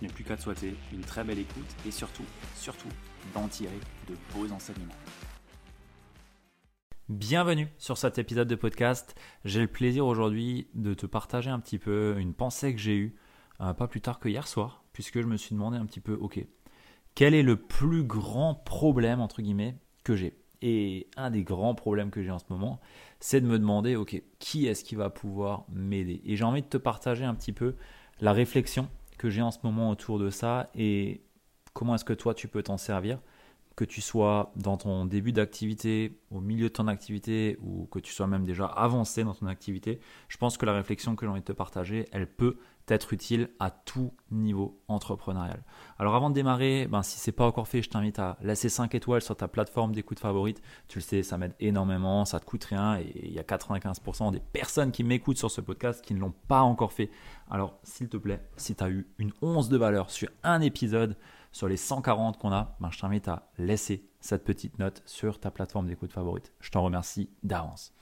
je n'ai plus qu'à te souhaiter une très belle écoute et surtout, surtout, d'en tirer de beaux enseignements. Bienvenue sur cet épisode de podcast. J'ai le plaisir aujourd'hui de te partager un petit peu une pensée que j'ai eue, euh, pas plus tard que hier soir, puisque je me suis demandé un petit peu, ok, quel est le plus grand problème, entre guillemets, que j'ai? Et un des grands problèmes que j'ai en ce moment, c'est de me demander, ok, qui est-ce qui va pouvoir m'aider? Et j'ai envie de te partager un petit peu la réflexion que j'ai en ce moment autour de ça et comment est-ce que toi tu peux t'en servir, que tu sois dans ton début d'activité, au milieu de ton activité ou que tu sois même déjà avancé dans ton activité. Je pense que la réflexion que j'ai envie de te partager, elle peut être utile à tout niveau entrepreneurial. Alors avant de démarrer, ben, si c'est pas encore fait, je t'invite à laisser 5 étoiles sur ta plateforme d'écoute favorite. Tu le sais, ça m'aide énormément, ça te coûte rien et il y a 95% des personnes qui m'écoutent sur ce podcast qui ne l'ont pas encore fait. Alors s'il te plaît, si tu as eu une once de valeur sur un épisode, sur les 140 qu'on a, ben, je t'invite à laisser cette petite note sur ta plateforme d'écoute favorite. Je t'en remercie d'avance.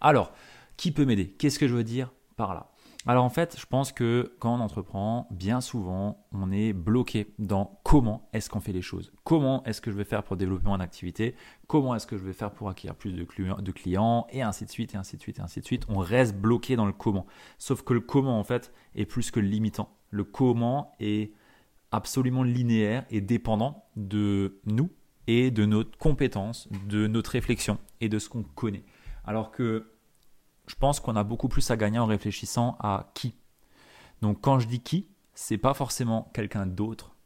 Alors, qui peut m'aider? Qu'est-ce que je veux dire par là? Alors en fait, je pense que quand on entreprend, bien souvent, on est bloqué dans comment est-ce qu'on fait les choses. Comment est-ce que je vais faire pour développer mon activité? Comment est-ce que je vais faire pour acquérir plus de clients, Et ainsi de suite, et ainsi de suite, et ainsi de suite. On reste bloqué dans le comment. Sauf que le comment, en fait, est plus que limitant. Le comment est absolument linéaire et dépendant de nous et de notre compétence, de notre réflexion et de ce qu'on connaît. Alors que je pense qu'on a beaucoup plus à gagner en réfléchissant à qui. Donc quand je dis qui, c'est pas forcément quelqu'un d'autre.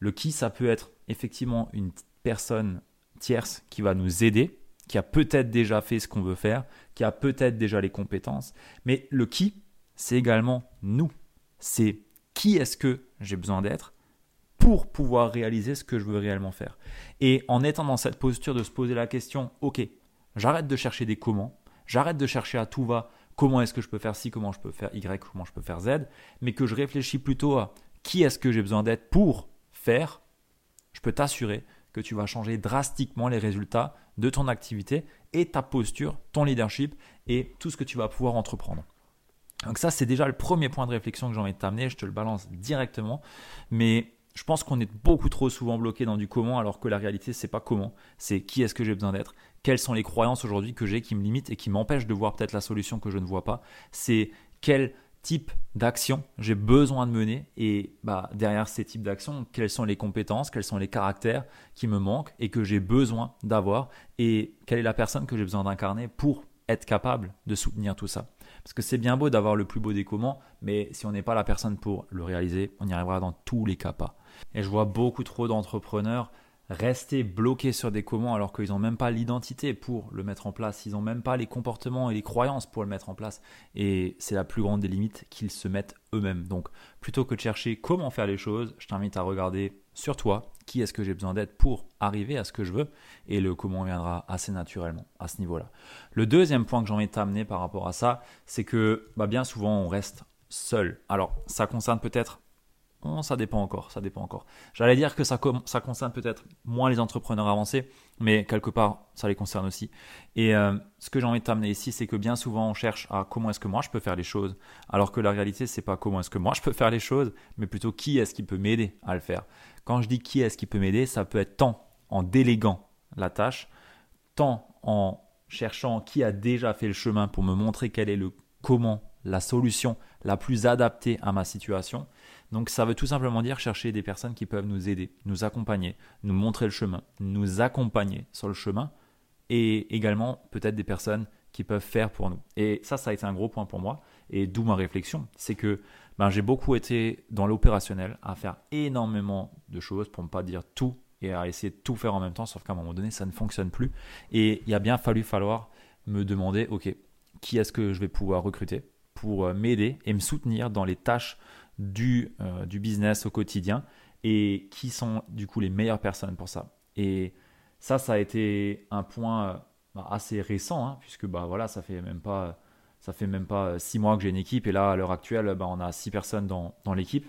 Le qui, ça peut être effectivement une personne tierce qui va nous aider, qui a peut-être déjà fait ce qu'on veut faire, qui a peut-être déjà les compétences. Mais le qui, c'est également nous. C'est qui est-ce que j'ai besoin d'être pour pouvoir réaliser ce que je veux réellement faire. Et en étant dans cette posture de se poser la question, ok, j'arrête de chercher des comment, J'arrête de chercher à tout va comment est-ce que je peux faire ci, comment je peux faire Y, comment je peux faire Z, mais que je réfléchis plutôt à qui est-ce que j'ai besoin d'être pour faire, je peux t'assurer que tu vas changer drastiquement les résultats de ton activité et ta posture, ton leadership et tout ce que tu vas pouvoir entreprendre. Donc ça, c'est déjà le premier point de réflexion que j'ai envie de t'amener, je te le balance directement, mais je pense qu'on est beaucoup trop souvent bloqué dans du comment alors que la réalité c'est pas comment, c'est qui est-ce que j'ai besoin d'être, quelles sont les croyances aujourd'hui que j'ai qui me limitent et qui m'empêchent de voir peut-être la solution que je ne vois pas, c'est quel type d'action j'ai besoin de mener et bah, derrière ces types d'actions, quelles sont les compétences, quels sont les caractères qui me manquent et que j'ai besoin d'avoir et quelle est la personne que j'ai besoin d'incarner pour être capable de soutenir tout ça. Parce que c'est bien beau d'avoir le plus beau des comment, mais si on n'est pas la personne pour le réaliser, on n'y arrivera dans tous les cas pas. Et je vois beaucoup trop d'entrepreneurs rester bloqués sur des comment alors qu'ils n'ont même pas l'identité pour le mettre en place, ils n'ont même pas les comportements et les croyances pour le mettre en place. Et c'est la plus grande des limites qu'ils se mettent eux-mêmes. Donc plutôt que de chercher comment faire les choses, je t'invite à regarder sur toi qui est-ce que j'ai besoin d'être pour arriver à ce que je veux et le comment viendra assez naturellement à ce niveau-là. Le deuxième point que j'ai envie de t'amener par rapport à ça, c'est que bah, bien souvent on reste seul. Alors ça concerne peut-être ça dépend encore, ça dépend encore. J'allais dire que ça, ça concerne peut-être moins les entrepreneurs avancés, mais quelque part, ça les concerne aussi. Et euh, ce que j'ai envie de t'amener ici, c'est que bien souvent, on cherche à comment est-ce que moi je peux faire les choses, alors que la réalité, c'est pas comment est-ce que moi je peux faire les choses, mais plutôt qui est-ce qui peut m'aider à le faire. Quand je dis qui est-ce qui peut m'aider, ça peut être tant en déléguant la tâche, tant en cherchant qui a déjà fait le chemin pour me montrer quel est le comment, la solution la plus adaptée à ma situation. Donc ça veut tout simplement dire chercher des personnes qui peuvent nous aider, nous accompagner, nous montrer le chemin, nous accompagner sur le chemin et également peut-être des personnes qui peuvent faire pour nous. Et ça, ça a été un gros point pour moi et d'où ma réflexion, c'est que ben, j'ai beaucoup été dans l'opérationnel à faire énormément de choses pour ne pas dire tout et à essayer de tout faire en même temps, sauf qu'à un moment donné, ça ne fonctionne plus. Et il a bien fallu falloir me demander, ok, qui est-ce que je vais pouvoir recruter pour euh, m'aider et me soutenir dans les tâches du, euh, du business au quotidien et qui sont du coup les meilleures personnes pour ça. Et ça, ça a été un point euh, bah, assez récent, hein, puisque bah, voilà, ça fait même pas ça fait même pas six mois que j'ai une équipe et là à l'heure actuelle bah, on a six personnes dans, dans l'équipe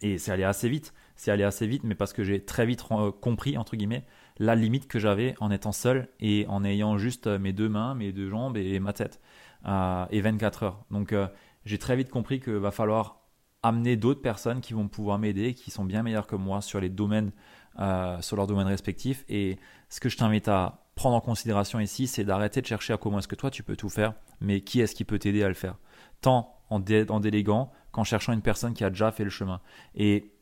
et c'est allé assez vite c'est allé assez vite mais parce que j'ai très vite compris entre guillemets la limite que j'avais en étant seul et en ayant juste mes deux mains mes deux jambes et ma tête et 24 heures. Donc euh, j'ai très vite compris qu'il va falloir amener d'autres personnes qui vont pouvoir m'aider, qui sont bien meilleures que moi sur les domaines, euh, sur leurs domaines respectifs. Et ce que je t'invite à prendre en considération ici, c'est d'arrêter de chercher à comment est-ce que toi tu peux tout faire, mais qui est-ce qui peut t'aider à le faire? Tant en, déléguant qu'en cherchant une personne qui a déjà fait le chemin. Et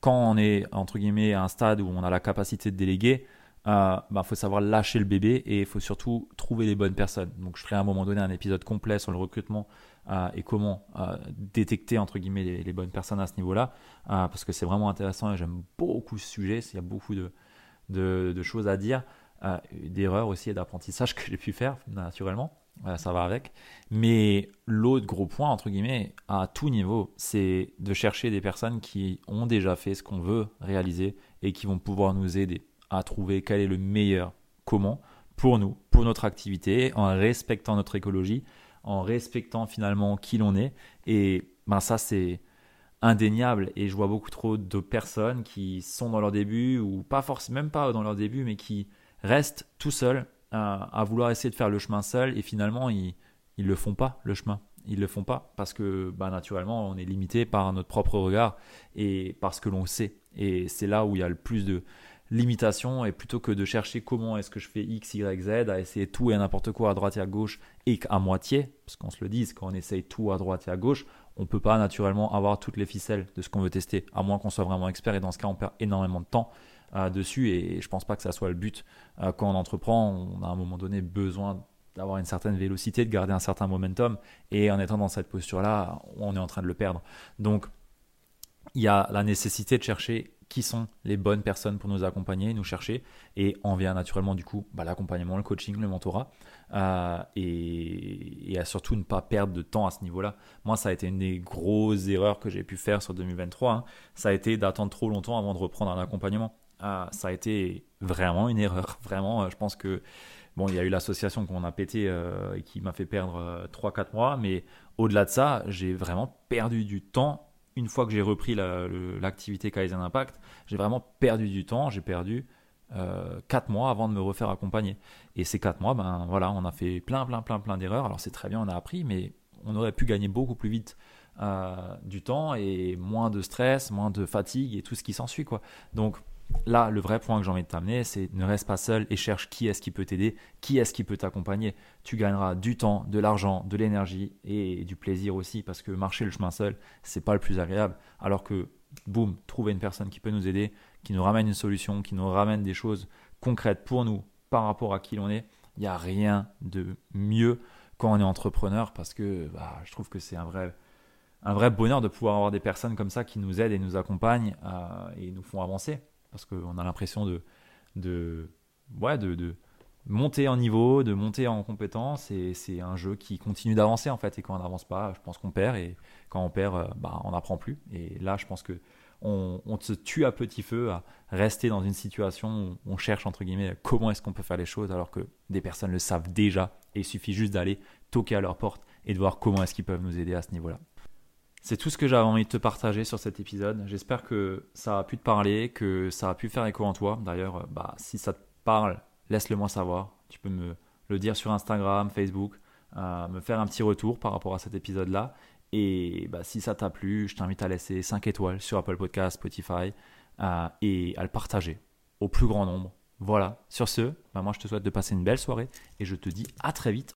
quand on est entre guillemets à un stade où on a la capacité de déléguer, il euh, bah, faut savoir lâcher le bébé et il faut surtout trouver les bonnes personnes. Donc je ferai à un moment donné un épisode complet sur le recrutement euh, et comment euh, détecter entre guillemets les, bonnes personnes à ce niveau-là, parce que c'est vraiment intéressant et j'aime beaucoup ce sujet. Il y a beaucoup de, choses à dire, d'erreurs aussi et d'apprentissage que j'ai pu faire naturellement. ça va avec. Mais l'autre gros point, entre guillemets, à tout niveau, c'est de chercher des personnes qui ont déjà fait ce qu'on veut réaliser et qui vont pouvoir nous aider à trouver quel est le meilleur comment pour nous, pour notre activité, en respectant notre écologie, en respectant finalement qui l'on est. Et ben ça, c'est indéniable. Et je vois beaucoup trop de personnes qui sont dans leur début, ou pas forcément, même pas dans leur début, mais qui restent tout seuls à, vouloir essayer de faire le chemin seul. Et finalement, ils ne le font pas, le chemin. Ils le font pas parce que ben, naturellement, on est limité par notre propre regard et parce que l'on sait. Et c'est là où il y a le plus de, limitation et plutôt que de chercher comment est-ce que je fais X, Y, Z, à essayer tout et n'importe quoi à droite et à gauche et à moitié, parce qu'on se le dise, quand on essaye tout à droite et à gauche, on peut pas naturellement avoir toutes les ficelles de ce qu'on veut tester, à moins qu'on soit vraiment expert et dans ce cas on perd énormément de temps euh, dessus et je pense pas que ça soit le but. Euh, quand on entreprend, on a à un moment donné besoin d'avoir une certaine vélocité, de garder un certain momentum et en étant dans cette posture-là, on est en train de le perdre. Donc il y a la nécessité de chercher qui sont les bonnes personnes pour nous accompagner, nous chercher. Et on vient naturellement du coup bah, l'accompagnement, le coaching, le mentorat. Euh, et, surtout ne pas perdre de temps à ce niveau-là. Moi, ça a été une des grosses erreurs que j'ai pu faire sur 2023. Hein. Ça a été d'attendre trop longtemps avant de reprendre un accompagnement. Euh, ça a été vraiment une erreur. Vraiment, euh, je pense que bon, il y a eu l'association qu'on a pété et qui m'a fait perdre 3-4 mois. Mais au-delà de ça, j'ai vraiment perdu du temps une fois que j'ai repris l'activité Kaizen Impact, j'ai vraiment perdu du temps. J'ai perdu euh, 4 mois avant de me refaire accompagner. Et ces 4 mois, ben voilà, on a fait plein, plein, plein, plein d'erreurs. Alors c'est très bien, on a appris, mais on aurait pu gagner beaucoup plus vite euh, du temps et moins de stress, moins de fatigue et tout ce qui s'ensuit. quoi. Donc Là, le vrai point que j'ai envie de t'amener, c'est ne reste pas seul et cherche qui est-ce qui peut t'aider, qui est-ce qui peut t'accompagner. Tu gagneras du temps, de l'argent, de l'énergie et du plaisir aussi parce que marcher le chemin seul, c'est pas le plus agréable. Alors que, boum, trouver une personne qui peut nous aider, qui nous ramène une solution, qui nous ramène des choses concrètes pour nous par rapport à qui l'on est, il n'y a rien de mieux quand on est entrepreneur parce que bah, je trouve que c'est un vrai, un vrai bonheur de pouvoir avoir des personnes comme ça qui nous aident et nous accompagnent euh, et nous font avancer parce qu'on a l'impression de, ouais, de, monter en niveau, de monter en compétence, et c'est un jeu qui continue d'avancer en fait. Et quand on n'avance pas, je pense qu'on perd, et quand on perd, euh, bah, on n'apprend plus. Et là, je pense que on, on, se tue à petit feu à rester dans une situation où on cherche entre guillemets comment est-ce qu'on peut faire les choses alors que des personnes le savent déjà et il suffit juste d'aller toquer à leur porte et de voir comment est-ce qu'ils peuvent nous aider à ce niveau-là. C'est tout ce que j'avais envie de te partager sur cet épisode. J'espère que ça a pu te parler, que ça a pu faire écho en toi. D'ailleurs, bah, si ça te parle, laisse-le moi savoir. Tu peux me le dire sur Instagram, Facebook, euh, me faire un petit retour par rapport à cet épisode-là. Et bah, si ça t'a plu, je t'invite à laisser 5 étoiles sur Apple Podcast, Spotify euh, et à le partager au plus grand nombre. Voilà, sur ce, bah, moi je te souhaite de passer une belle soirée et je te dis à très vite